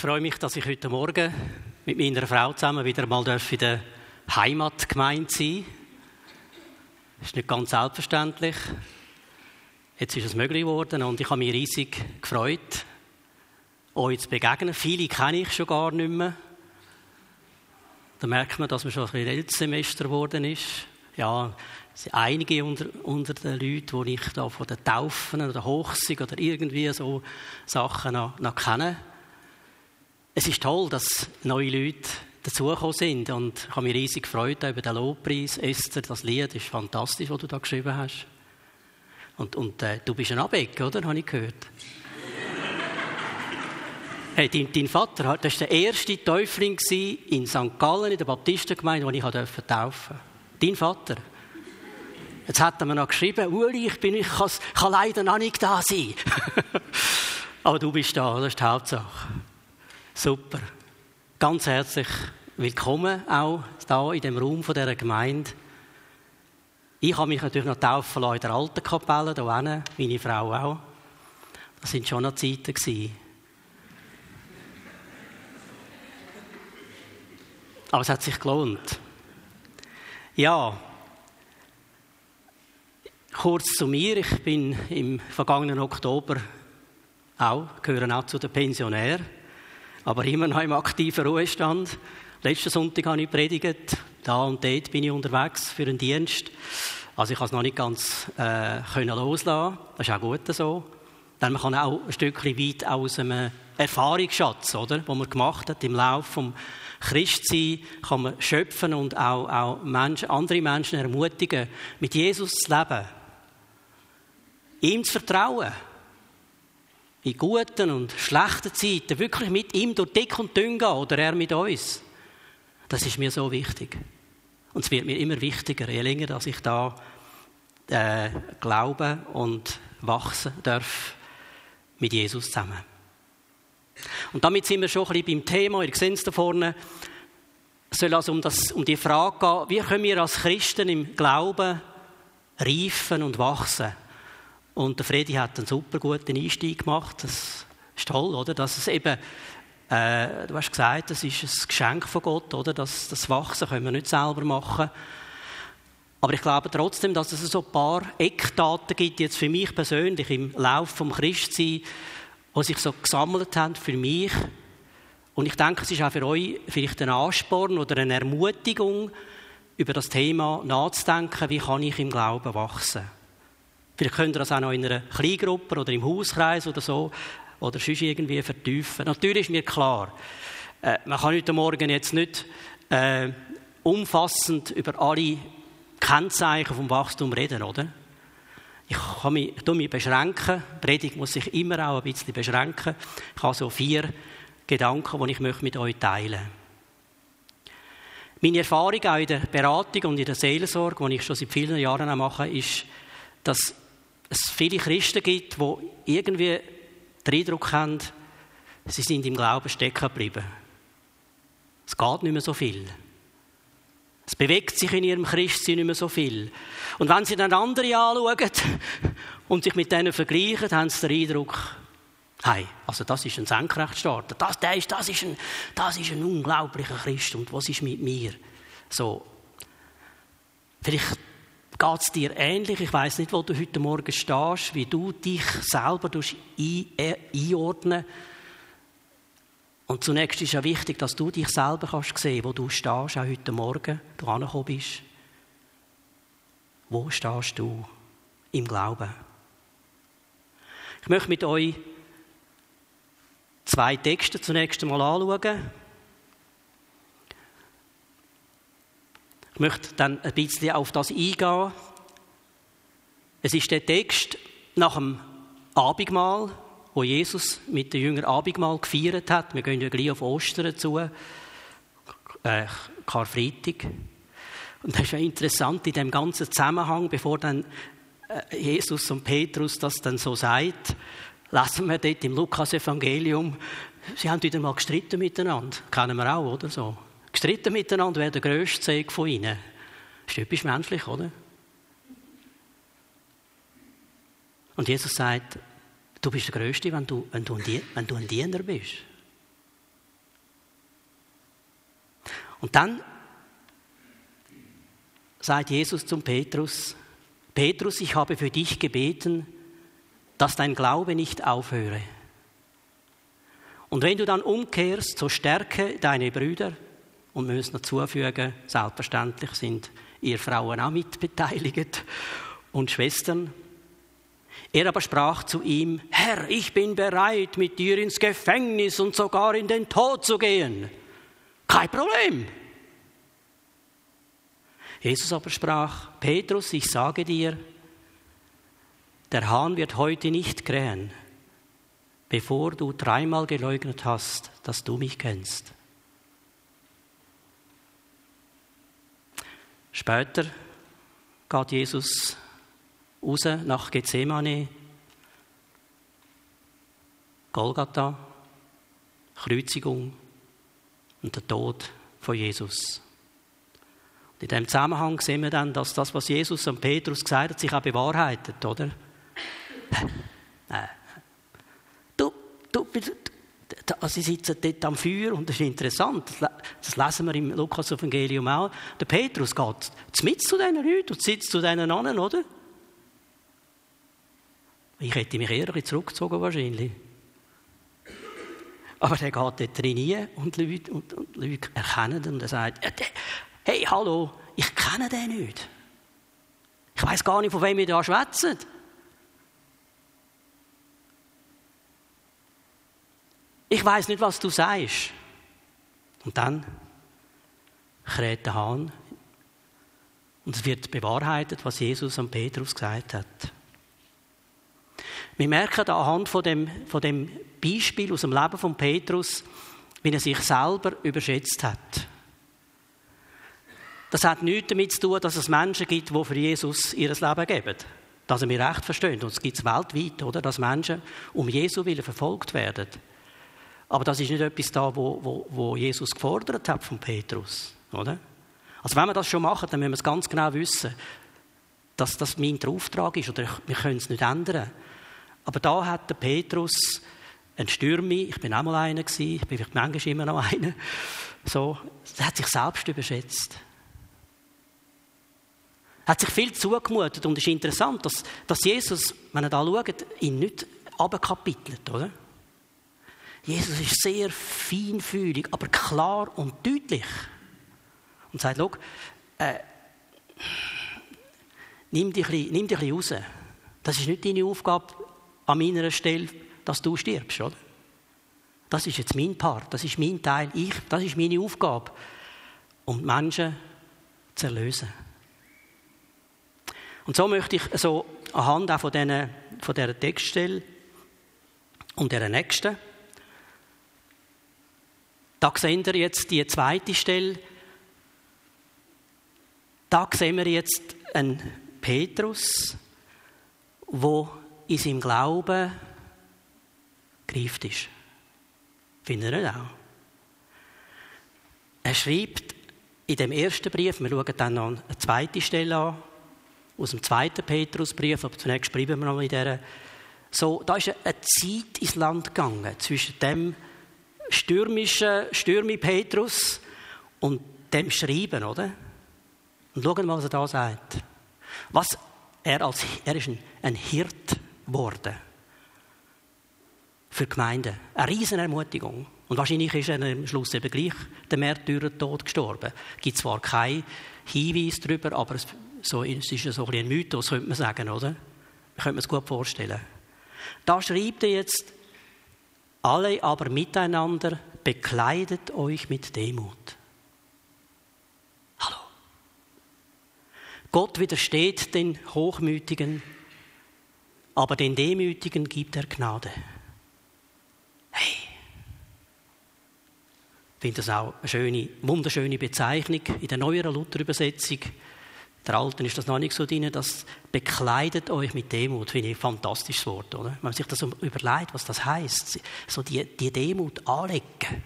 freue mich, dass ich heute Morgen mit meiner Frau zusammen wieder mal in der Heimatgemeinde sein Das ist nicht ganz selbstverständlich. Jetzt ist es möglich geworden und ich habe mich riesig gefreut, euch zu begegnen. Viele kenne ich schon gar nicht mehr. Da merkt man, dass man schon ein bisschen älteres geworden ist. Ja, es sind einige unter, unter den Leuten, die ich da von den Taufen oder Hochsig oder irgendwie so Sachen noch, noch kenne. Es ist toll, dass neue Leute dazugekommen sind und ich habe mich riesig gefreut über den Lobpreis. Esther, das Lied ist fantastisch, was du da geschrieben hast. Und, und äh, du bist ein Abeck, oder? Habe ich gehört. hey, dein, dein, Vater, das war der erste Täufling in St. Gallen, in der Baptistengemeinde, den ich taufen durfte. Dein Vater. Jetzt hat er mir noch geschrieben, Uli, ich, bin, ich, kann, kann leider noch nicht da sein. Aber du bist da, das ist die Hauptsache. Super. Ganz herzlich willkommen auch da in dem Raum von dieser Gemeinde. Ich habe mich natürlich noch taufen lassen in der alten Kapelle, hier hinten, meine Frau auch. Das sind schon noch Zeiten gewesen. Aber es hat sich gelohnt. Ja, kurz zu mir. Ich bin im vergangenen Oktober auch, gehöre auch zu den Pensionären aber immer noch im aktiven Ruhestand. Letzten Sonntag habe ich predigt. Da und dort bin ich unterwegs für einen Dienst. Also ich kann es noch nicht ganz äh, können loslassen. Das ist auch gut so. Denn man kann auch ein Stückchen weit aus einem Erfahrungsschatz, oder, wo man gemacht hat im Laufe vom Christsein, kann man schöpfen und auch, auch Menschen, andere Menschen ermutigen, mit Jesus zu leben, ihm zu vertrauen in guten und schlechten Zeiten wirklich mit ihm durch dick und dünn gehen oder er mit uns. Das ist mir so wichtig. Und es wird mir immer wichtiger, je länger dass ich da äh, glauben und wachsen darf mit Jesus zusammen. Und damit sind wir schon ein bisschen beim Thema, ihr seht es da vorne, es soll also um, das, um die Frage gehen, wie können wir als Christen im Glauben reifen und wachsen? Und der Fredi hat einen super guten Einstieg gemacht. Das ist toll, oder? Dass es eben, äh, du hast gesagt, das ist ein Geschenk von Gott, oder? Das, das Wachsen können wir nicht selber machen. Aber ich glaube trotzdem, dass es so ein paar Eckdaten gibt, jetzt für mich persönlich im Lauf vom Christsein, die sich so gesammelt haben für mich. Und ich denke, es ist auch für euch vielleicht ein Ansporn oder eine Ermutigung, über das Thema nachzudenken, wie kann ich im Glauben wachsen. Vielleicht könnt ihr das auch noch in einer Kleingruppe oder im Hauskreis oder so oder sonst irgendwie vertiefen. Natürlich ist mir klar, äh, man kann heute Morgen jetzt nicht äh, umfassend über alle Kennzeichen vom Wachstum reden, oder? Ich kann mich, ich mich beschränken. Die Predigt muss sich immer auch ein bisschen beschränken. Ich habe so vier Gedanken, die ich mit euch teilen möchte. Meine Erfahrung auch in der Beratung und in der Seelsorge, die ich schon seit vielen Jahren mache, ist, dass es viele Christen gibt, die irgendwie den Eindruck haben, sie sind im Glauben stecken geblieben. Es geht nicht mehr so viel. Es bewegt sich in ihrem Christsein nicht mehr so viel. Und wenn sie dann andere anschauen und sich mit denen vergleichen, haben sie den Eindruck, hey, also das ist ein Senkrechtstarter, das, der ist, das, ist ein, das ist ein unglaublicher Christ und was ist mit mir? So, vielleicht Geht es dir ähnlich? Ich weiß nicht, wo du heute Morgen stehst, wie du dich selber äh, einordnen Und zunächst ist ja wichtig, dass du dich selber kannst sehen, wo du stehst, auch heute Morgen, du angekommen bist. Wo stehst du im Glauben? Ich möchte mit euch zwei Texte zunächst einmal anschauen. Ich möchte dann ein bisschen auf das eingehen. Es ist der Text nach dem Abendmahl, wo Jesus mit den Jüngern Abendmahl gefeiert hat. Wir gehen ja gleich auf Ostern zu, äh, Karfreitag. Und das ist ja interessant in dem ganzen Zusammenhang, bevor dann äh, Jesus und Petrus das dann so sagt, lassen wir dort im Lukas-Evangelium, sie haben wieder mal gestritten miteinander. Kennen wir auch, oder so? Gestritten miteinander, wer der grösste Segen von ihnen. Das ist etwas menschlich, oder? Und Jesus sagt, du bist der Größte, wenn du, wenn du, ein, wenn du ein Diener bist. Und dann sagt Jesus zum Petrus, Petrus, ich habe für dich gebeten, dass dein Glaube nicht aufhöre. Und wenn du dann umkehrst, so stärke deine Brüder. Und wir müssen noch zufügen, selbstverständlich sind ihr Frauen auch mitbeteiligt und Schwestern. Er aber sprach zu ihm, Herr, ich bin bereit, mit dir ins Gefängnis und sogar in den Tod zu gehen. Kein Problem. Jesus aber sprach, Petrus, ich sage dir, der Hahn wird heute nicht krähen, bevor du dreimal geleugnet hast, dass du mich kennst. Später geht Jesus raus nach Gethsemane, Golgatha, Kreuzigung und der Tod von Jesus. Und in diesem Zusammenhang sehen wir dann, dass das, was Jesus an Petrus gesagt hat, sich auch bewahrheitet, oder? Also sie sitzen dort am Feuer und das ist interessant, das lesen wir im Lukas-Evangelium auch. Der Petrus geht mit zu diesen Leuten und sitzt zu diesen anderen, oder? Ich hätte mich eher zurückgezogen wahrscheinlich. Aber der geht dort rein und Leute, und, und Leute erkennen ihn und er sagt, hey, hallo, ich kenne den nicht. Ich weiß gar nicht, von wem wir da schwätzen. Ich weiß nicht, was du sagst. Und dann kräht der Hahn und es wird bewahrheitet, was Jesus an Petrus gesagt hat. Wir merken anhand von dem, von dem Beispiel aus dem Leben von Petrus, wie er sich selber überschätzt hat. Das hat nichts damit zu tun, dass es Menschen gibt, die für Jesus ihr Leben geben. Dass er mir recht versteht. Und es gibt es weltweit, oder? Dass Menschen um Jesu willen verfolgt werden. Aber das ist nicht etwas da, wo, wo, wo Jesus gefordert hat von Petrus, oder? Also wenn wir das schon machen, dann müssen wir es ganz genau wissen, dass das mein Auftrag ist oder wir können es nicht ändern. Aber da hat der Petrus ein Stürmi, ich bin auch mal einer gewesen, ich bin vielleicht manchmal immer noch einer, so, er hat sich selbst überschätzt. Er hat sich viel zugemutet und es ist interessant, dass, dass Jesus, wenn ihr da schaut, ihn nicht abkapitelt, oder? Jesus ist sehr feinfühlig, aber klar und deutlich. Und sagt, äh, nimm, dich ein nimm dich ein raus. Das ist nicht deine Aufgabe an meiner Stelle, dass du stirbst, oder? Das ist jetzt mein Part, das ist mein Teil, ich, das ist meine Aufgabe, um die Menschen zu erlösen. Und so möchte ich so anhand auch von, diesen, von dieser Textstelle und der nächsten da sehen wir jetzt die zweite Stelle. Da sehen wir jetzt einen Petrus, wo in seinem Glauben greift ist. Findet ihr auch? Er schreibt in dem ersten Brief, wir schauen dann noch eine zweite Stelle an, aus dem zweiten Petrusbrief, aber zunächst schreiben wir noch in dieser, so, da ist eine Zeit ins Land gegangen zwischen dem, stürmischen Stürmi Petrus und dem Schreiben, oder? Und schauen, was er da sagt. Was er als, er ist ein, ein Hirt geworden. Für die Gemeinde. Eine riesen Ermutigung. Und wahrscheinlich ist er am Schluss eben gleich der Märtyrertod gestorben. Es gibt zwar keinen Hinweis darüber, aber es, so, es ist so ein, ein Mythos, könnte man sagen, oder? Könnte mir es gut vorstellen. Da schreibt er jetzt, alle aber miteinander bekleidet euch mit Demut. Hallo. Gott widersteht den Hochmütigen, aber den Demütigen gibt er Gnade. Hey. Ich finde das auch eine schöne, wunderschöne Bezeichnung in der neueren Luther-Übersetzung der Alten ist das noch nicht so drin, das bekleidet euch mit Demut. Finde ich ein fantastisches Wort, oder? Wenn man sich das überlegt, was das heißt, so die, die Demut anlegen,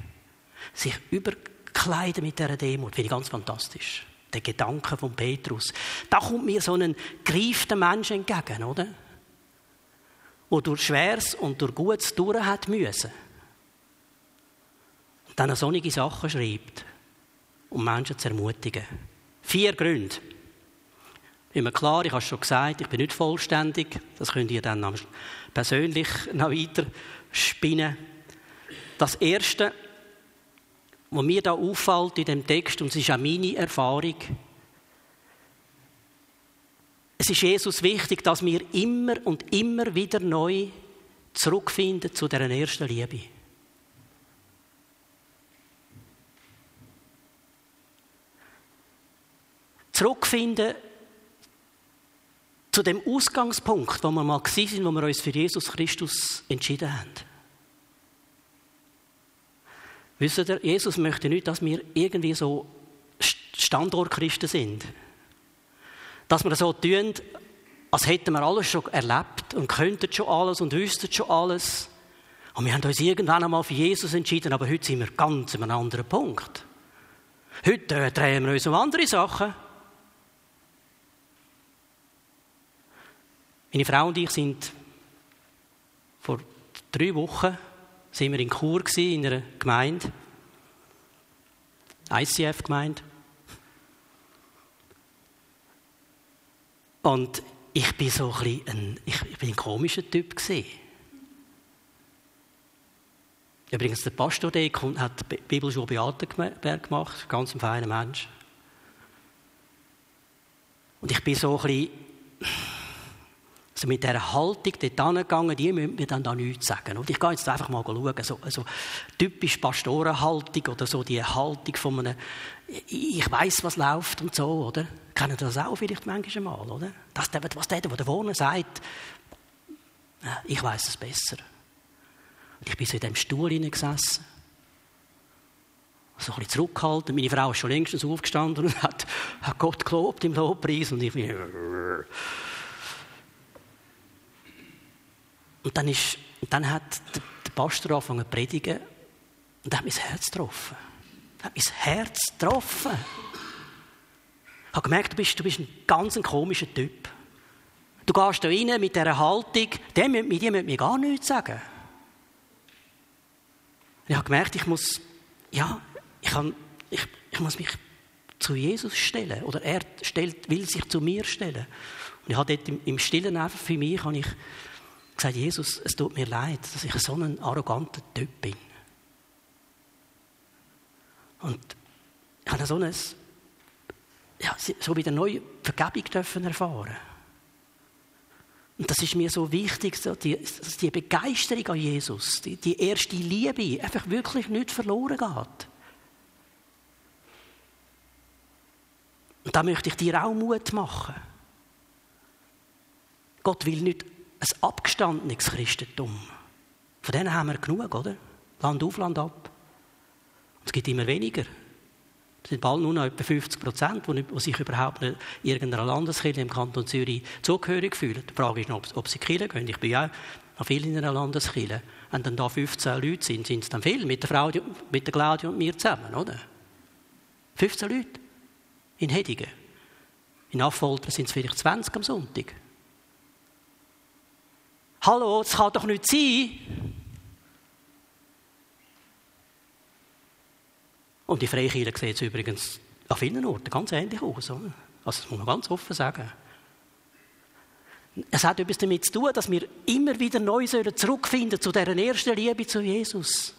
sich überkleiden mit dieser Demut, finde ich ganz fantastisch. Der Gedanke von Petrus. Da kommt mir so ein greifter Mensch entgegen, oder? Wo durch Schweres und durch Gutes durch hat müssen. Und dann solche Sachen schreibt um Menschen zu ermutigen. Vier Gründe. Immer klar, ich habe es schon gesagt, ich bin nicht vollständig. Das könnt ihr dann persönlich noch weiter spinnen. Das Erste, was mir da auffällt in dem Text, und es ist auch meine Erfahrung, es ist Jesus wichtig, dass wir immer und immer wieder neu zurückfinden zu der ersten Liebe. Zurückfinden zu dem Ausgangspunkt, wo wir mal waren, wo wir uns für Jesus Christus entschieden haben. Wisst ihr, Jesus möchte nicht, dass wir irgendwie so Standortchristen sind. Dass wir so tun, als hätten wir alles schon erlebt und könnten schon alles und wüssten schon alles. Und wir haben uns irgendwann einmal für Jesus entschieden, aber heute sind wir ganz an einem anderen Punkt. Heute äh, drehen wir uns um andere Sachen. Meine Frau und ich sind vor drei Wochen sind wir in Chur in einer Gemeinde, ICF-Gemeinde. Und ich bin so ein, ein, ich, bin ein komischer Typ gewesen. Übrigens, der Pastor der hat die Bibelschule Beatenberg gemacht, ganz ein feiner Mensch. Und ich bin so ein bisschen also mit dieser Haltung dort angegangen, die müssen mir dann da nichts sagen. Und ich gehe jetzt einfach mal schauen, so, also typisch Pastorenhaltung oder so die Haltung von einem, ich weiß, was läuft und so, oder? Kennen das auch vielleicht manchmal mal, oder? Das, was der, der vorne sagt, ich weiß es besser. Und ich bin so in diesem Stuhl gesessen, so ein bisschen zurückgehalten. Meine Frau ist schon längstens aufgestanden und hat, hat Gott gelobt im Lobpreis und ich bin Und dann, ist, dann hat der, Pastor angefangen zu predigen und hat mein Herz getroffen. Er hat mein Herz getroffen. Ich habe gemerkt, du bist, du bist ein ganz komischer Typ. Du gehst da rein mit dieser Haltung, der, mit dir mir gar nichts sagen. Ich habe gemerkt, ich muss, ja, ich, kann, ich, ich muss mich zu Jesus stellen. Oder er stellt, will sich zu mir stellen. Und ich habe dort im, im Stillen einfach für mich, habe ich gesagt, Jesus, es tut mir leid, dass ich so ein arroganter Typ bin. Und ich habe so, ein, ja, so wieder neue Vergebung dürfen erfahren. Und das ist mir so wichtig, so die, die Begeisterung an Jesus, die, die erste Liebe, einfach wirklich nicht verloren geht. Und da möchte ich dir auch Mut machen. Gott will nicht ein abgestandenes Christentum. Von denen haben wir genug, oder? Land auf, Land ab. Und es gibt immer weniger. Es sind bald nur noch etwa 50 Prozent, die sich überhaupt nicht irgendeiner Landeskirche im Kanton Zürich zugehörig fühlen. Die Frage ist noch, ob sie Kirche gehen. Ich bin ja noch viel in einer Landeskirche. Wenn dann da 15 Leute sind, sind es dann viel mit der Frau, mit der Claudia und mir zusammen, oder? 15 Leute in Hedigen. In Affolter sind es vielleicht 20 am Sonntag. Hallo, das kann doch nicht sein. Und die Freikirche sieht es übrigens an vielen Orten ganz ähnlich aus. Also das muss man ganz offen sagen. Es hat etwas damit zu tun, dass wir immer wieder neu zurückfinden zu dieser ersten Liebe zu Jesus.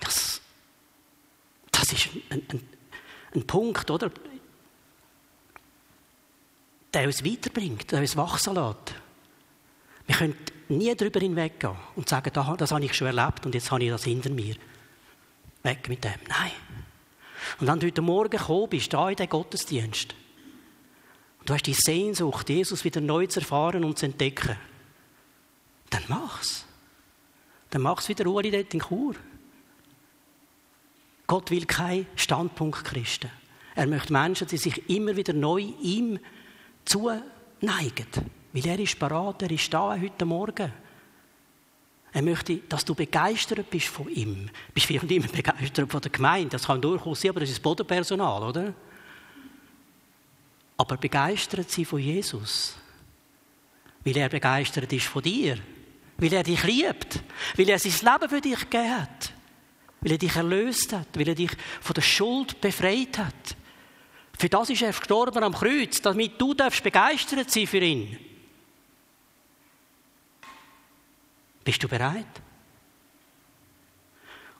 Das, das ist ein, ein, ein Punkt, oder? Der uns weiterbringt, der uns wachsen lässt. Wir können nie darüber hinweggehen und sagen, das habe ich schon erlebt und jetzt habe ich das hinter mir. Weg mit dem. Nein. Und wenn du heute Morgen gekommen bist, da in den Gottesdienst, und du hast die Sehnsucht, Jesus wieder neu zu erfahren und zu entdecken, dann mach's. Dann mach's wieder Uri dort in Chur. Gott will kein Standpunkt Christen. Er möchte Menschen, die sich immer wieder neu ihm zuneigen. Weil er ist parat, er ist da heute Morgen. Er möchte, dass du begeistert bist von ihm. Du bist vielleicht nicht immer begeistert von der Gemeinde, das kann durchaus sein, aber das ist das Bodenpersonal, oder? Aber begeistert sie von Jesus. Weil er begeistert ist von dir. Weil er dich liebt. Weil er sein Leben für dich gegeben hat. weil er dich erlöst hat, weil er dich von der Schuld befreit hat. Für das ist er gestorben am Kreuz, damit du darfst begeistert sein für ihn. Bist du bereit?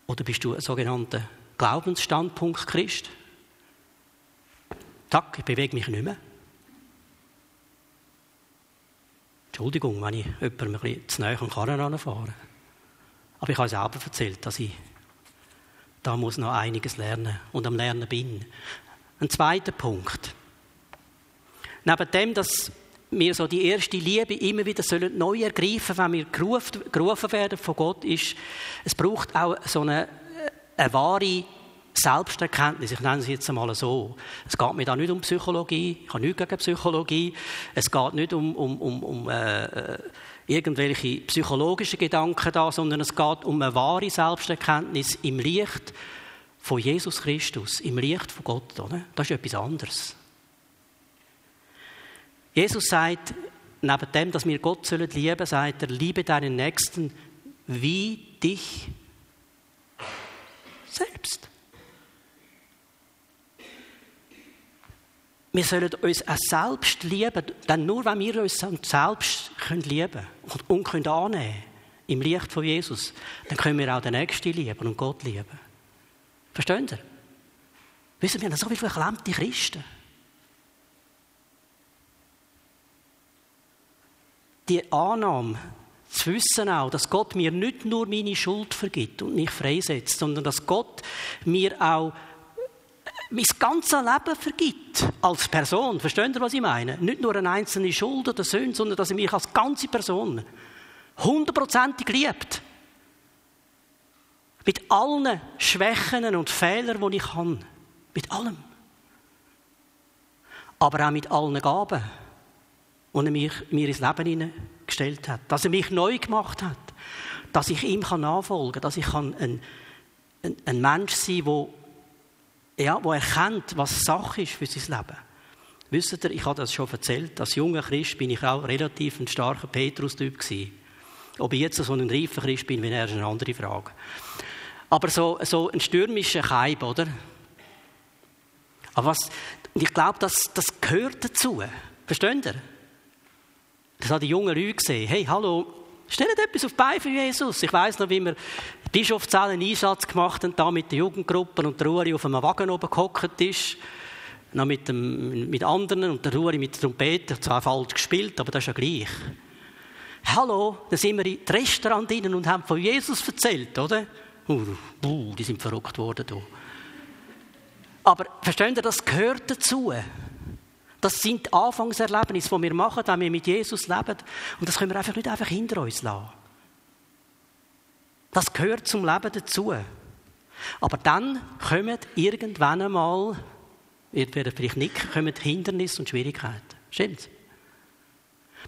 Oder bist du ein sogenannter Glaubensstandpunkt Christ? Zack, ich bewege mich nicht mehr. Entschuldigung, wenn ich jemandem ein bisschen zu nahe an Karren anfahre. Aber ich habe selber erzählt, dass ich da muss noch einiges lernen und am Lernen bin. Ein zweiter Punkt. Neben dem, dass wir so die erste Liebe immer wieder sollen neu ergreifen, wenn wir gerufen, gerufen werden von Gott, ist, es braucht auch so eine, äh, eine wahre Selbsterkenntnis, ich nenne es jetzt einmal so. Es geht mir da nicht um Psychologie, ich habe nichts gegen Psychologie. Es geht nicht um, um, um, um äh, äh irgendwelche psychologischen Gedanken da, sondern es geht um eine wahre Selbsterkenntnis im Licht von Jesus Christus, im Licht von Gott. Oder? Das ist etwas anderes. Jesus sagt, neben dem, dass wir Gott sollen lieben, sagt er, liebe deinen Nächsten wie dich selbst. Wir sollen uns auch selbst lieben, denn nur wenn wir uns selbst lieben können und können annehmen im Licht von Jesus, dann können wir auch den Nächsten lieben und Gott lieben. Verstehen Sie? Wissen wir, wir haben so viele verklemmte Christen. Die Annahme, zu wissen auch, dass Gott mir nicht nur meine Schuld vergibt und mich freisetzt, sondern dass Gott mir auch mein ganzes Leben vergibt als Person. Verstehen Sie, was ich meine? Nicht nur eine einzelne Schuld oder Sünde, sondern dass er mich als ganze Person hundertprozentig liebt. Mit allen Schwächen und Fehlern, die ich kann. Mit allem. Aber auch mit allen Gaben, die er mich, mir ins Leben hineingestellt hat. Dass er mich neu gemacht hat. Dass ich ihm nachfolgen kann. Dass ich ein, ein, ein Mensch sein kann, der ja, wo erkennt, was Sache ist für sein Leben. Wisst ihr, ich habe das schon erzählt, als junger Christ bin ich auch relativ ein starker Petrus-Typ. Ob ich jetzt so ein reifer Christ bin, ist eine andere Frage. Aber so, so ein stürmischer Keib, oder? Aber was, ich glaube, das, das gehört dazu. Versteht ihr? Das haben die jungen Leute gesehen. Hey, hallo, Stellt etwas auf die Beine für Jesus. Ich weiss noch, wie wir Bischofszell einen Einsatz gemacht haben, da mit den Jugendgruppen und der Ruari auf einem Wagen oben gehockt ist. Noch mit, dem, mit anderen und der Ruari mit der Trompete. Zwar falsch gespielt, aber das ist ja gleich. Hallo, da sind wir in das Restaurant rein und haben von Jesus erzählt, oder? Uh, die sind verrückt worden. Da. Aber versteht ihr, das gehört dazu. Das sind die Anfangserlebnisse, die wir machen, wenn wir mit Jesus leben. Und das können wir einfach nicht einfach hinter uns lassen. Das gehört zum Leben dazu. Aber dann kommen irgendwann einmal, ihr werdet vielleicht nicht, kommen Hindernisse und Schwierigkeiten. Stimmt's?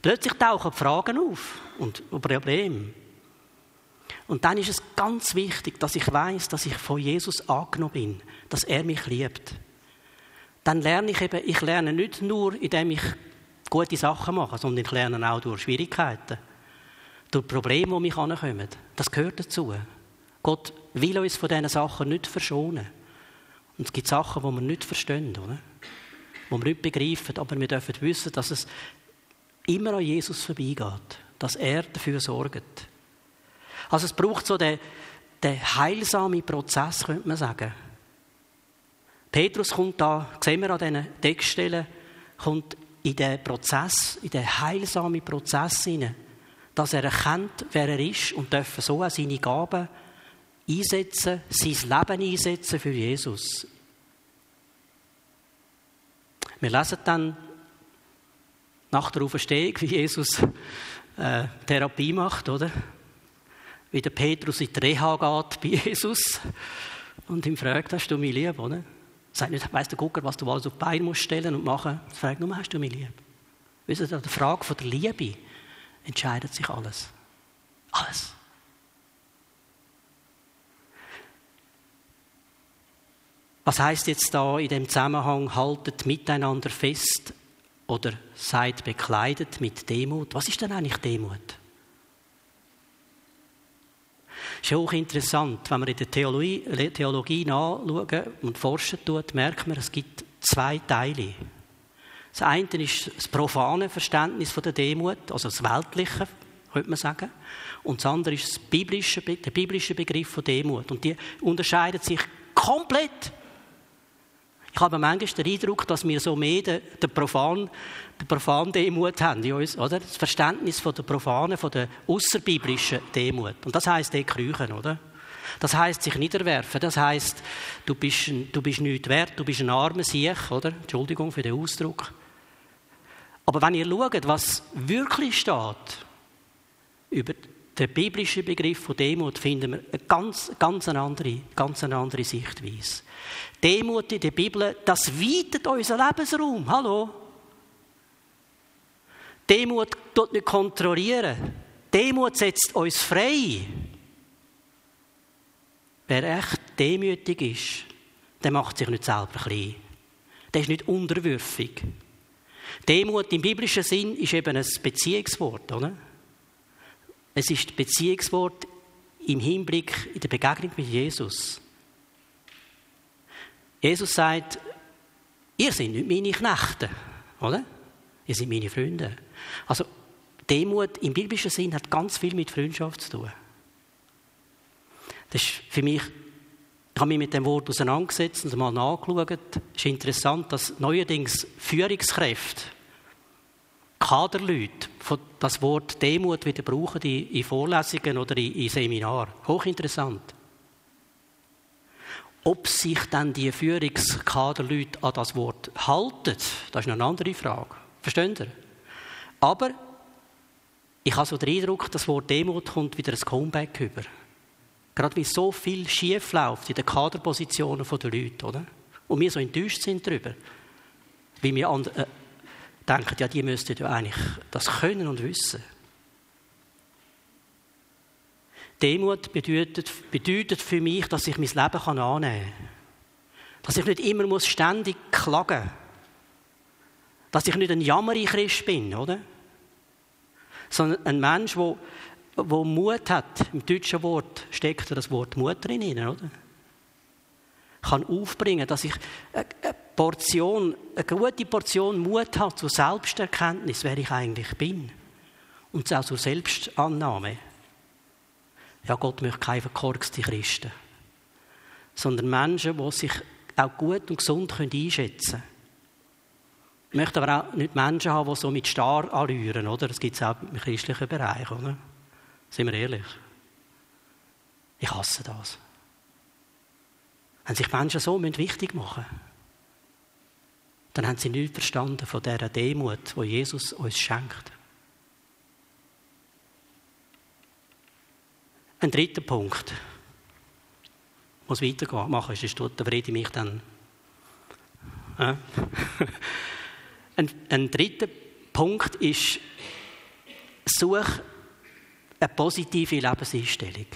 Plötzlich tauchen Fragen auf und Probleme. Und dann ist es ganz wichtig, dass ich weiß, dass ich von Jesus angenommen bin, dass er mich liebt dann lerne ich eben, ich lerne nicht nur, indem ich gute Sachen mache, sondern ich lerne auch durch Schwierigkeiten, durch Probleme, die mich ankommen. Das gehört dazu. Gott will uns von diesen Sachen nicht verschonen. Und es gibt Sachen, die wir nicht verstehen, oder? die wir nicht begreifen, aber wir dürfen wissen, dass es immer an Jesus vorbeigeht, dass er dafür sorgt. Also es braucht so den, den heilsamen Prozess, könnte man sagen. Petrus kommt da, sehen wir an diesen Textstellen, kommt in den Prozess, in den heilsamen Prozess hinein, dass er erkennt, wer er ist und darf so auch seine Gaben einsetzen, sein Leben einsetzen für Jesus. Wir lesen dann nach der Auferstehung, wie Jesus äh, Therapie macht, oder? Wie der Petrus in die Reha geht bei Jesus und ihm fragt, hast du mich lieb, oder? Sagt nicht, weiss der Gucker, was du alles auf die Beine musst stellen und machen. Es fragt nur, hast du mich lieb? Wisst ihr, an der Frage von der Liebe entscheidet sich alles. Alles. Was heißt jetzt da in dem Zusammenhang, haltet miteinander fest oder seid bekleidet mit Demut? Was ist denn eigentlich Demut? Ist auch interessant, wenn man in der Theologie, Theologie nachschauen und forschen tut, merkt man, es gibt zwei Teile. Das eine ist das profane Verständnis von der Demut, also das weltliche, könnte man sagen. Und das andere ist das biblische, der biblische Begriff von Demut. Und die unterscheiden sich komplett. Ich habe manchmal den Eindruck, dass wir so mehr den, den profan, den profan Demut haben in uns, oder? Das Verständnis von der profanen, von der außerbiblischen Demut. Und das heißt der Krüchen, oder? Das heißt sich niederwerfen. Das heißt, du bist, du bist nichts wert, du bist ein armer Sieg, oder? Entschuldigung für den Ausdruck. Aber wenn ihr schaut, was wirklich steht über den biblischen Begriff von Demut, finden wir eine ganz, ganz eine andere, ganz eine andere Sichtweise. Demut in der Bibel, das weitet unseren Lebensraum. Hallo? Demut tut nicht kontrollieren. Demut setzt uns frei. Wer echt demütig ist, der macht sich nicht selber klein. Der ist nicht unterwürfig. Demut im biblischen Sinn ist eben ein Beziehungswort, oder? Es ist Beziehungswort im Hinblick in der Begegnung mit Jesus. Jesus sagt, ihr seid nicht meine Knechte, oder? Ihr seid meine Freunde. Also Demut im biblischen Sinn hat ganz viel mit Freundschaft zu tun. Das ist für mich, ich habe mich mit dem Wort auseinandergesetzt und mal nachgeschaut. Es ist interessant, dass neuerdings Führungskräfte, Kaderleute, das Wort Demut wieder brauchen in Vorlesungen oder in Seminaren. Hochinteressant. Ob sich dann die Führungskaderleute an das Wort halten, das ist eine andere Frage. Versteht ihr? Aber ich habe so den Eindruck, das Wort Demut kommt wieder ein Comeback über. Gerade wie so viel schief läuft in den Kaderpositionen der Leute, oder? Und wir so enttäuscht sind darüber. Weil wir an, äh, denken, ja, die müssten ja eigentlich das können und wissen. Demut bedeutet, bedeutet für mich, dass ich mein Leben annehmen kann. Dass ich nicht immer muss ständig klagen muss. Dass ich nicht ein Jammerich bin, oder? Sondern ein Mensch, der wo Mut hat, im deutschen Wort steckt das Wort Mut drin, oder? Kann aufbringen, dass ich eine Portion, eine gute Portion Mut habe zur Selbsterkenntnis, wer ich eigentlich bin. Und auch zur Selbstannahme. Ja, Gott möchte keine verkorksten Christen, sondern Menschen, die sich auch gut und gesund einschätzen können. Ich möchte aber auch nicht Menschen haben, die so mit Star anrühren, oder? Das gibt es auch im christlichen Bereich, oder? Sind wir ehrlich? Ich hasse das. Wenn sich Menschen so wichtig machen müssen, dann haben sie nichts verstanden von dieser Demut, die Jesus uns schenkt. Ein dritter Punkt. Ich muss weitermachen, sonst tut der Friede mich dann. Äh? ein, ein dritter Punkt ist, such eine positive Lebenseinstellung.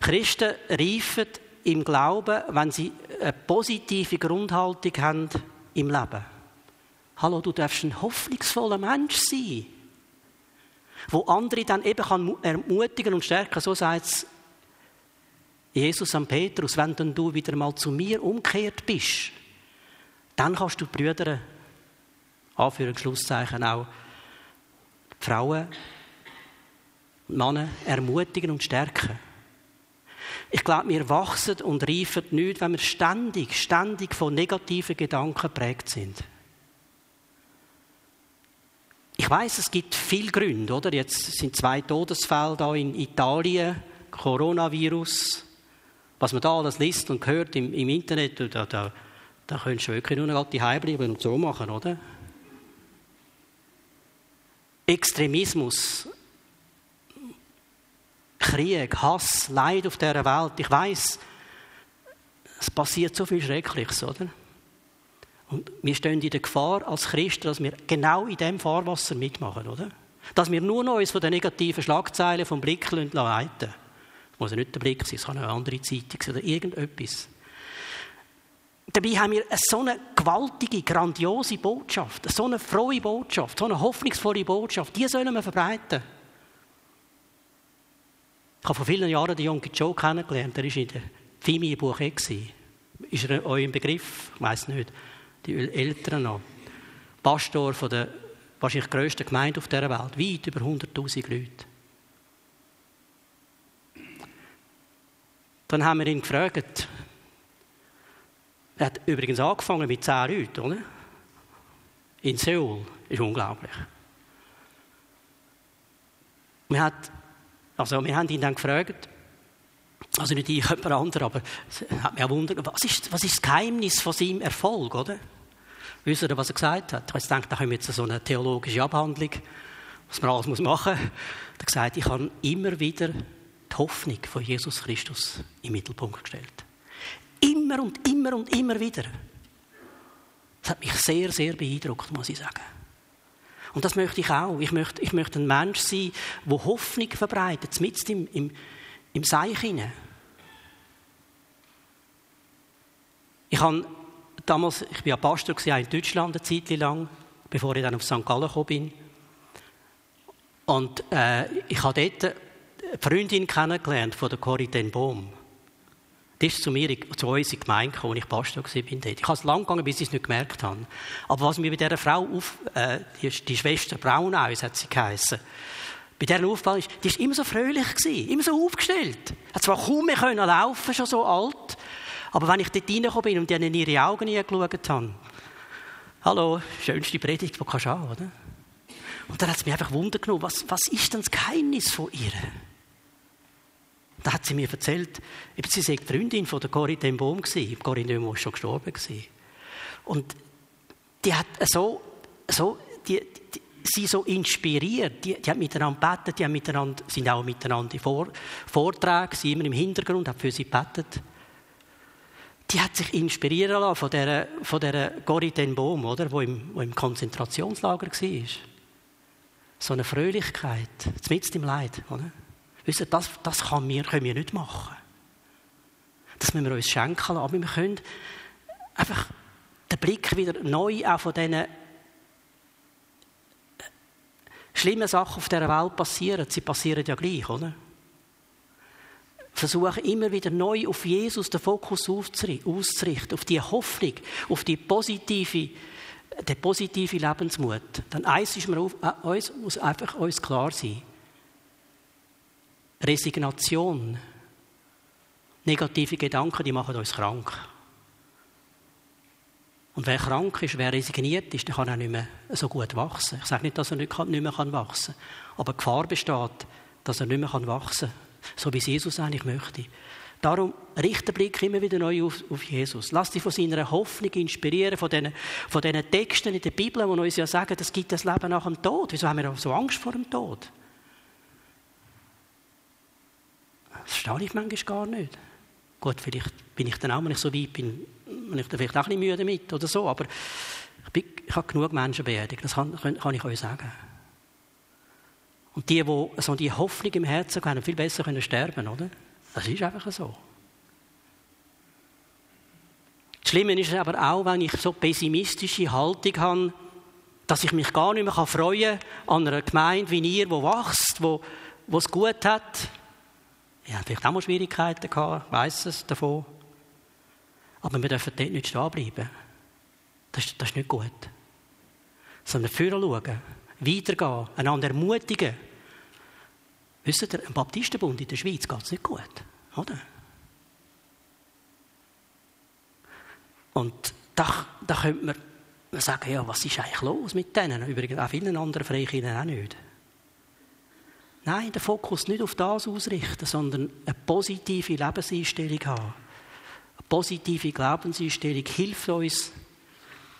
Christen reifen im Glauben, wenn sie eine positive Grundhaltung haben im Leben. Hallo, du darfst ein hoffnungsvoller Mensch sein, wo andere dann eben kann ermutigen und stärken. So sagt es Jesus an Petrus, wenn dann du wieder mal zu mir umgekehrt bist, dann kannst du die Brüder, Anführungs- Schlusszeichen auch, Frauen und Männer ermutigen und stärken. Ich glaube, wir wachsen und reifen nicht, wenn wir ständig, ständig von negativen Gedanken geprägt sind. Ich weiß, es gibt viele Gründe, oder? Jetzt sind zwei Todesfälle da in Italien, Coronavirus. Was man da alles liest und hört im, im Internet, da, da, da könntest du wirklich nur noch die bleiben und so machen, oder? Extremismus, Krieg, Hass, Leid auf dieser Welt. Ich weiß, es passiert so viel Schreckliches, oder? Und wir stehen in der Gefahr als Christen, dass wir genau in dem Fahrwasser mitmachen, oder? Dass wir nur noch uns von den negativen Schlagzeilen vom Blick leiten lassen. Muss ja nicht der Blick sein, es kann eine andere Zeitung sein oder irgendetwas. Dabei haben wir so eine gewaltige, grandiose Botschaft, so eine frohe Botschaft, so eine hoffnungsvolle Botschaft, die sollen wir verbreiten. Ich habe vor vielen Jahren den Yonki Joe kennengelernt. Er war in der Fimi-Buch. Ist er euch im Begriff? Ich weiß nicht. Die Eltern noch. Pastor von der wahrscheinlich grössten Gemeinde auf dieser Welt. Weit über 100.000 Leute. Dann haben wir ihn gefragt. Er hat übrigens angefangen mit zehn Leuten, oder? In Seoul. Ist unglaublich. Wir, hat, also wir haben ihn dann gefragt, also nicht ich, jemand anderer, aber es hat mich auch wundert, was ist, was ist das Geheimnis von seinem Erfolg, oder? Wisst ihr, was er gesagt hat? Ich denke, da haben wir jetzt so eine theologische Abhandlung, was man alles machen muss. Er hat gesagt, ich habe immer wieder die Hoffnung von Jesus Christus im Mittelpunkt gestellt. Immer und immer und immer wieder. Das hat mich sehr, sehr beeindruckt, muss ich sagen. Und das möchte ich auch. Ich möchte, ich möchte ein Mensch sein, der Hoffnung verbreitet, mitten im, im, im Seich hinein. Ich habe damals, ich war ja Pastor in Deutschland eine Zeit lang, bevor ich dann auf St. Gallen gekommen bin. Und äh, ich habe dort eine Freundin kennengelernt von der Corrie ten Bohm. Die ist zu mir, zu uns in die Gemeinde gekommen, als ich Pastor war. Ich habe es lang gegangen, bis ich es nicht gemerkt habe. Aber was mir bei dieser Frau auf, äh, die, die Schwester Braunaus hat sie geheissen, bei dieser aufgefallen ist, die war immer so fröhlich, gewesen, immer so aufgestellt. Hat zwar kaum mehr können laufen, schon so alt, aber wenn ich dort reingekommen bin und in ihre Augen geschaut habe, hallo, schönste Predigt, die kannst du haben, oder? Und dann hat es mich einfach Wunder genommen, was, was ist denn das Geheimnis von ihr? Da hat sie mir erzählt, eben, sie sei die Freundin von der Corinne ten Boom gewesen. Ten Boom schon gestorben gewesen. Und die hat so, so die, die, sie so inspiriert. Die, die haben miteinander gebetet, die haben miteinander, sind auch miteinander in Vor, Vorträgen, sie immer im Hintergrund, haben für sie gebetet. Die hat sich inspirieren lassen von dieser, von dieser Corinne ten Boom, oder, wo im, wo im Konzentrationslager war. So eine Fröhlichkeit, mitten im Leid, oder? Wisst ihr, das, das kann wir, können wir nicht machen. Das müssen wir uns schenken lassen. Aber wir können einfach den Blick wieder neu auch von diesen äh, schlimmen Sachen auf dieser Welt passieren. Sie passieren ja gleich, oder? Versuchen immer wieder neu auf Jesus den Fokus auszurichten, auf die Hoffnung, auf die positive, den positiven Lebensmut. Dann eins ist mir auf, äh, uns, muss einfach uns klar sein. Resignation, negative Gedanken, die machen uns krank. Und wer krank ist, wer resigniert ist, der kann auch nicht mehr so gut wachsen. Ich sage nicht, dass er nicht, mehr wachsen kann, aber die Gefahr besteht, dass er nicht mehr wachsen kann, so wie es Jesus eigentlich möchte. Darum richte den Blick immer wieder neu auf, auf, Jesus. Lass dich von seiner Hoffnung inspirieren, von diesen, von Texten in der Bibel, die uns ja sagen, es gibt das Leben nach dem Tod. Wieso haben wir so Angst vor dem Tod? Das verstehe ich manchmal gar nicht. Gut, vielleicht bin ich dann auch, wenn ich so weit bin, bin ich dann vielleicht auch ein müde damit oder so, aber ich, bin, ich habe genug Menschen beerdigt, das kann, kann, ich euch sagen. Und die, die so die Hoffnung im Herzen haben, viel besser können sterben, oder? Das ist einfach so. Das Schlimme ist aber auch, wenn ich so pessimistische Haltung habe, dass ich mich gar nicht mehr freuen kann an einer Gemeinde wie ihr, die wächst, die es gut hat, ich habe vielleicht auch mal Schwierigkeiten gehabt, weiss es davon. Aber wir dürfen dort nicht stehen bleiben. Das, das ist nicht gut. Sondern führen schauen, weitergehen, einander ermutigen. Wisst ihr, im Baptistenbund in der Schweiz geht es nicht gut, oder? Und da, da könnte man sagen, ja, was ist eigentlich los mit denen? Übrigens auch vielen anderen Freikirchen auch nicht. Nein, den Fokus nicht auf das ausrichten, sondern eine positive Lebenseinstellung haben. Eine positive Glaubenseinstellung hilft uns,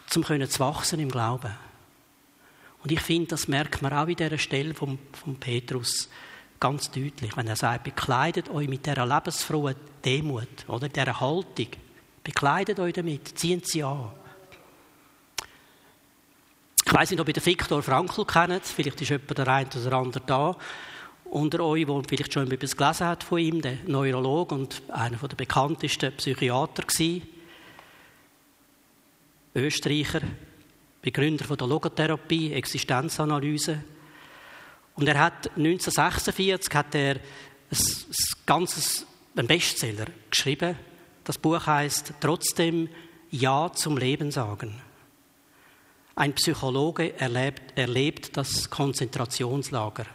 zum können zu wachsen im Glauben. Und ich finde, das merkt man auch in dieser Stelle von Petrus ganz deutlich, wenn er sagt, bekleidet euch mit dieser lebensfrohen Demut, oder dieser Haltung. Bekleidet euch damit, ziehen sie an. Ich weiß nicht, ob ihr den Viktor Frankl kennt, vielleicht ist jemand der eine oder andere da unter euch, der vielleicht schon etwas gelesen hat von ihm, der Neurologe und einer der bekanntesten Psychiater war. Österreicher, Begründer von der Logotherapie, Existenzanalyse. Und er hat 1946 hat er ein, ein ganzes ein Bestseller geschrieben. Das Buch heißt Trotzdem Ja zum Leben sagen. Ein Psychologe erlebt, erlebt das Konzentrationslager.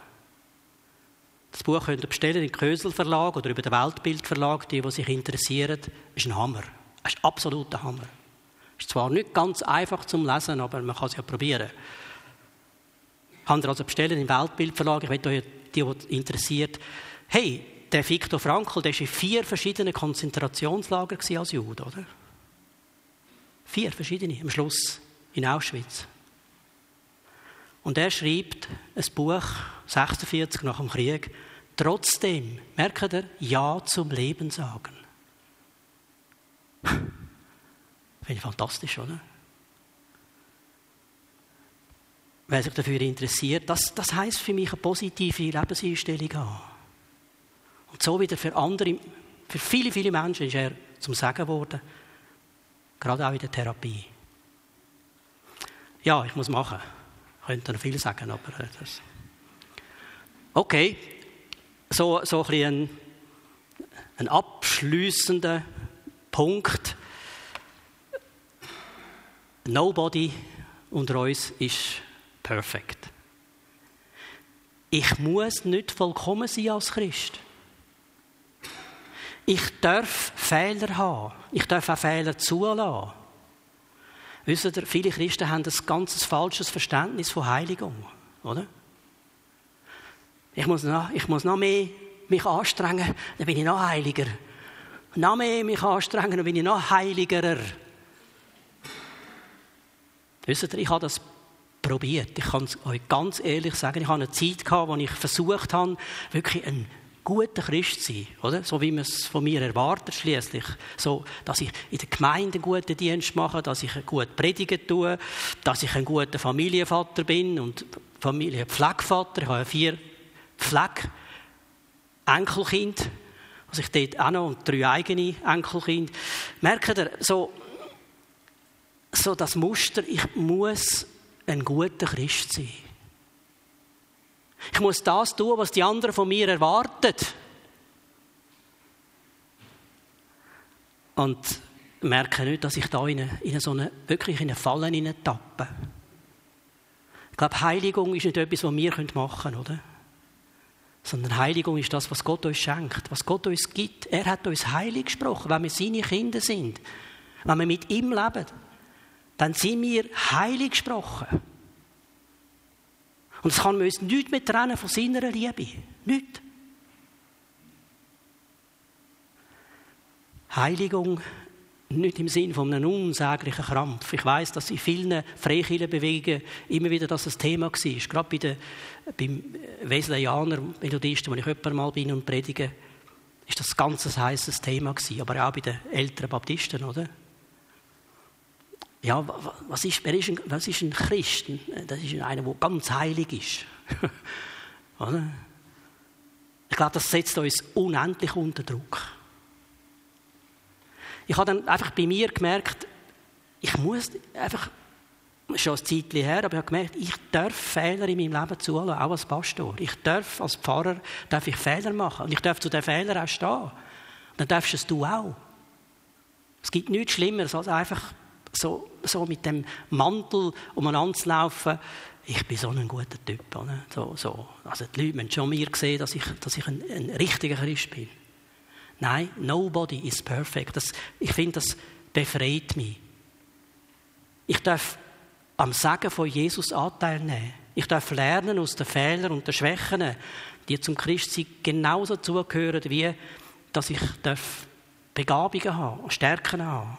Das Buch könnt ihr bestellen im Kösel Verlag oder über den Weltbild Verlag, die, die sich interessieren. Ist ein Hammer. Das ist ein absoluter Hammer. Ist zwar nicht ganz einfach zum Lesen, aber man kann es ja probieren. Kann ihr also bestellen im Weltbild Verlag. Ich möchte euch die, die interessiert. Hey, der Viktor Frankl, der war in vier verschiedenen Konzentrationslagern als Jude, oder? Vier verschiedene am Schluss in Auschwitz. Und er schreibt ein Buch, 46 nach dem Krieg, trotzdem, merkt ihr, Ja zum Leben sagen. Finde ich fantastisch, oder? Wer sich dafür interessiert, das, das heisst für mich eine positive Lebenseinstellung haben. Und so wieder für andere, für viele, viele Menschen ist er zum Sagen geworden, gerade auch in der Therapie. Ja, ich muss machen. Ich könnte noch viel sagen, aber das. Okay, so, so ein, ein, ein abschließender Punkt. Nobody unter uns ist perfekt. Ich muss nicht vollkommen sein als Christ. Ich darf Fehler haben. Ich darf auch Fehler zulassen. Wisst ihr, viele Christen haben ein ganz falsches Verständnis von Heiligung, oder? Ich muss noch, ich muss noch mehr mich anstrengen, dann bin ich noch heiliger. Noch mehr mich anstrengen, dann bin ich noch heiligerer. Wisst ihr, ich habe das probiert. Ich kann es euch ganz ehrlich sagen, ich habe eine Zeit gehabt, wo ich versucht habe, wirklich ein guter Christ sein, oder? So wie man es von mir erwartet schließlich, so, dass ich in der Gemeinde einen guten Dienst mache, dass ich gut predigen tue, dass ich ein guter Familienvater bin und Familienpflegvater. Ich habe vier Pfleg Enkelkind, also ich dort auch noch und drei eigene Enkelkind. Merkt ihr, so, so das Muster, ich muss ein guter Christ sein. Ich muss das tun, was die anderen von mir erwarten. Und merke nicht, dass ich da in, eine, in so eine, wirklich in eine tappe. Ich glaube, Heiligung ist nicht etwas, was wir machen können, oder? Sondern Heiligung ist das, was Gott uns schenkt, was Gott uns gibt. Er hat uns heilig gesprochen, wenn wir seine Kinder sind. Wenn wir mit ihm leben, dann sind wir heilig gesprochen. Und es kann uns nichts mehr trennen von seiner Liebe. Nicht. Heiligung nicht im Sinn von einem unsäglichen Krampf. Ich weiß, dass in vielen Freikirchenbewegungen immer wieder das ein Thema war. Gerade bei den, beim Wesleyaner Methodisten, wo ich öfter mal bin und predige, ist das ganz ein heißes Thema. Aber auch bei den älteren Baptisten, oder? Ja, was ist, wer ist ein, was ist ein Christ? Das ist einer, der ganz heilig ist. ich glaube, das setzt uns unendlich unter Druck. Ich habe dann einfach bei mir gemerkt, ich muss einfach, schon ein Zeitchen her, aber ich habe gemerkt, ich darf Fehler in meinem Leben zulassen, auch als Pastor. Ich darf als Pfarrer darf ich Fehler machen und ich darf zu den Fehlern auch stehen. dann darfst es du auch. Es gibt nichts Schlimmeres, als einfach so, so mit dem Mantel umeinander zu laufen, ich bin so ein guter Typ. Oder? So, so. Also die Leute müssen schon mir sehen, dass ich, dass ich ein, ein richtiger Christ bin. Nein, nobody is perfect. Das, ich finde, das befreit mich. Ich darf am Sagen von Jesus Anteil nehmen. Ich darf lernen aus den Fehlern und den Schwächen, die zum Christsein genauso zugehören, wie dass ich darf Begabungen haben, Stärken haben.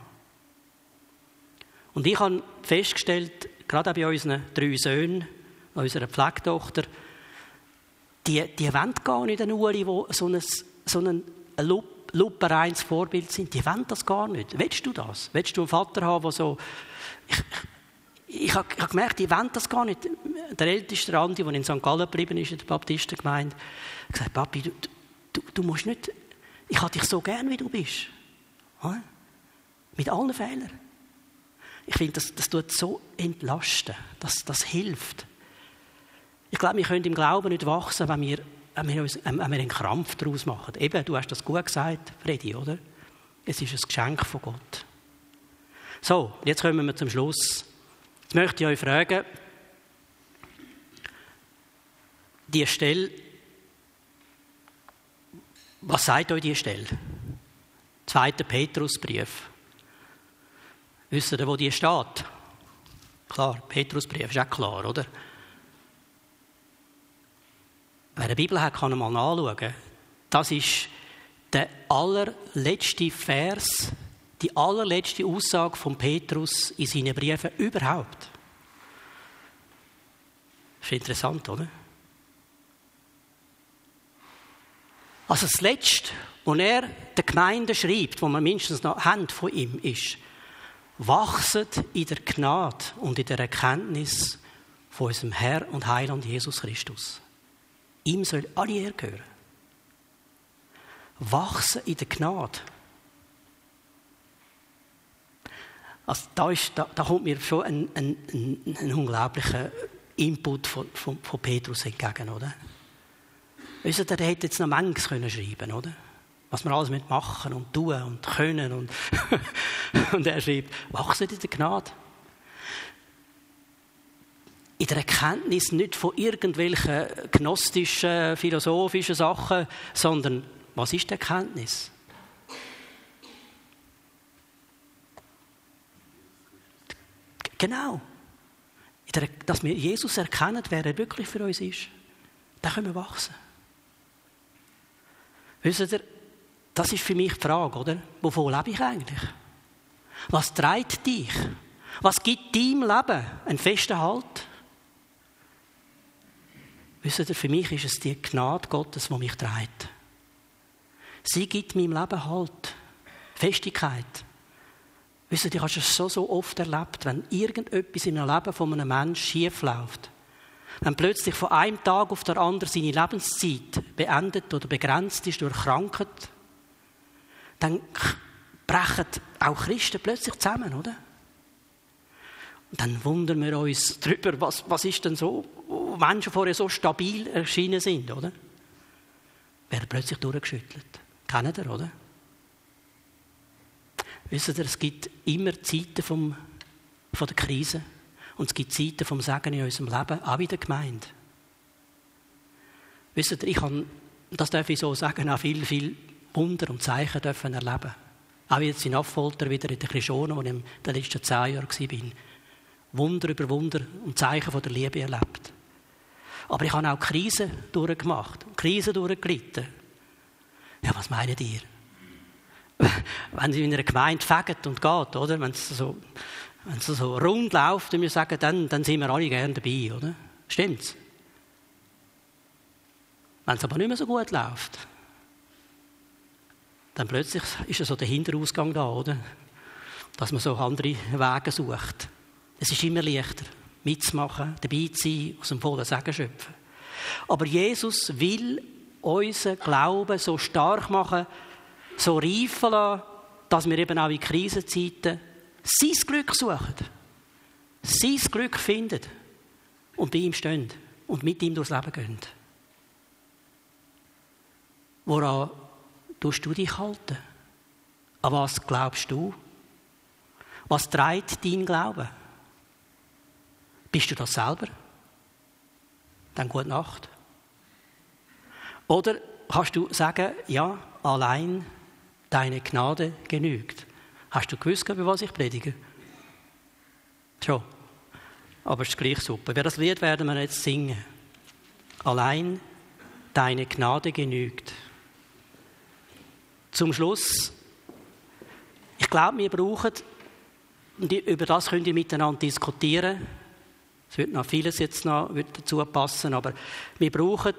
Und ich habe festgestellt, gerade auch bei unseren drei Söhnen, unserer Pflegetochter, die, die wollen gar nicht eine Uri, die so ein, so ein lupereins Vorbild sind. Die wollen das gar nicht. Willst du das? Willst du einen Vater haben, der so... Ich, ich, ich habe hab gemerkt, die wollen das gar nicht. Der älteste Andi, der in St. Gallen geblieben ist, in der Baptistengemeinde, hat gesagt, Papi, du, du, du musst nicht... Ich habe dich so gern, wie du bist. Mit allen Fehlern. Ich finde, das, das tut so entlasten. Das, das hilft. Ich glaube, wir können im Glauben nicht wachsen, wenn wir wenn wir, uns, wenn wir einen Krampf daraus machen. Eben, du hast das gut gesagt, Freddy, oder? Es ist ein Geschenk von Gott. So, jetzt kommen wir zum Schluss. Jetzt möchte ich euch fragen, die Stelle, was sagt euch die Stelle? Zweiter Petrusbrief. Wisst ihr, wo die steht? Klar, Petrusbrief ist auch klar, oder? Wer eine Bibel hat, kann mal nachschauen. Das ist der allerletzte Vers, die allerletzte Aussage von Petrus in seinen Briefen überhaupt. Das ist interessant, oder? Also das Letzte, was er der Gemeinde schreibt, wo man mindestens noch Hand von ihm ist, wachset in der Gnade und in der Erkenntnis von unserem Herr und Heiland Jesus Christus. Ihm soll alle Ehre gehören. Wachsen in der Gnade. Also da, ist, da, da kommt mir schon ein, ein, ein, ein unglaublicher Input von, von, von Petrus entgegen, oder? Wisst ihr, der hätte jetzt noch manches können schreiben, oder? Was wir alles machen und tun und können und, und er schreibt, wachsen in der Gnade. In der Erkenntnis nicht von irgendwelchen gnostischen, philosophischen Sachen, sondern was ist die Erkenntnis? Genau. Dass wir Jesus erkennen, wer er wirklich für uns ist. Da können wir wachsen. Wisst ihr, das ist für mich die Frage, oder? Wovon lebe ich eigentlich? Was treibt dich? Was gibt deinem Leben einen festen Halt? Wisst ihr, für mich ist es die Gnade Gottes, die mich treibt. Sie gibt meinem Leben Halt, Festigkeit. Wisst ihr, ich habe es so, so oft erlebt, wenn irgendetwas im Leben von einem Menschen schief läuft, wenn plötzlich von einem Tag auf den anderen seine Lebenszeit beendet oder begrenzt ist durch Krankheit, dann brechen auch Christen plötzlich zusammen, oder? Und dann wundern wir uns darüber, was, was ist denn so, wo Menschen vorher so stabil erschienen sind, oder? Werden plötzlich durchgeschüttelt. Kennt ihr, oder? Wisst ihr, es gibt immer Zeiten vom, von der Krise. Und es gibt Zeiten vom Segen in unserem Leben, auch in der Gemeinde. Wisst ihr, ich habe, das darf ich so sagen, auch viel, viel Wunder und Zeichen dürfen erleben. Auch jetzt in Affolter, wieder in der Krishona, wo ich in den letzten zehn Jahren war. Wunder über Wunder und Zeichen von der Liebe erlebt. Aber ich habe auch Krisen durchgemacht, Krisen durchgelitten. Ja, was meinen ihr? Wenn sie in einer Gemeinde fegt und geht, oder? Wenn es so wenn es so rund läuft, und sagen, dann, dann sind wir alle gerne dabei, oder? Stimmt's? Wenn es aber nicht mehr so gut läuft, dann plötzlich ist so der Hinterausgang da, oder? Dass man so andere Wege sucht. Es ist immer leichter, mitzumachen, dabei zu sein, aus dem vollen Segen schöpfen. Aber Jesus will unseren Glauben so stark machen, so reifen lassen, dass wir eben auch in Krisenzeiten sein Glück suchen, sein Glück finden und bei ihm stehen und mit ihm durchs Leben gehen. Woran tust du dich halten? An was glaubst du? Was treibt dein Glaube? Bist du das selber? Dann gute Nacht. Oder kannst du sagen, ja, allein deine Gnade genügt. Hast du gewusst, über was ich predige? Schon. Aber es ist gleich super. Wer das Lied werden wir jetzt singen. Allein deine Gnade genügt. Zum Schluss, ich glaube, wir brauchen, und über das könnt ihr miteinander diskutieren, es wird noch vieles jetzt noch dazu passen, aber wir brauchen,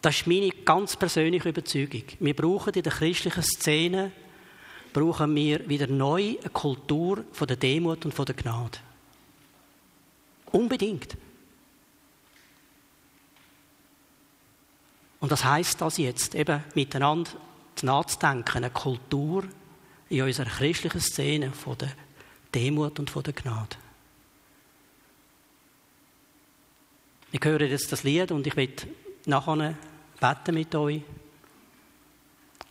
das ist meine ganz persönliche Überzeugung, wir brauchen in der christlichen Szene brauchen wir wieder neu eine Kultur von der Demut und von der Gnade. Unbedingt. Und das heißt das jetzt, eben miteinander nachzudenken, eine Kultur in unserer christlichen Szene von der Demut und von der Gnade. Wir hören jetzt das Lied und ich will nachher beten mit euch.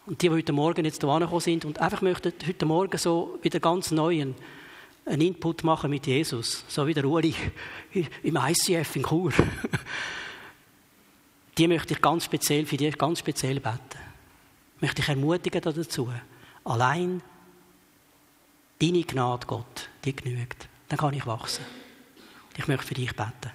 Und die, die heute Morgen jetzt hierher gekommen sind und einfach möchten heute Morgen so wieder ganz neu einen, Input machen mit Jesus, so wie der Uli im ICF in Chur. die möchte ich ganz speziell, für die ganz speziell beten. Möchte ich ermutigen dazu. Allein deine Gnade, Gott, die genügt. Dann kann ich wachsen. Ich möchte für dich beten.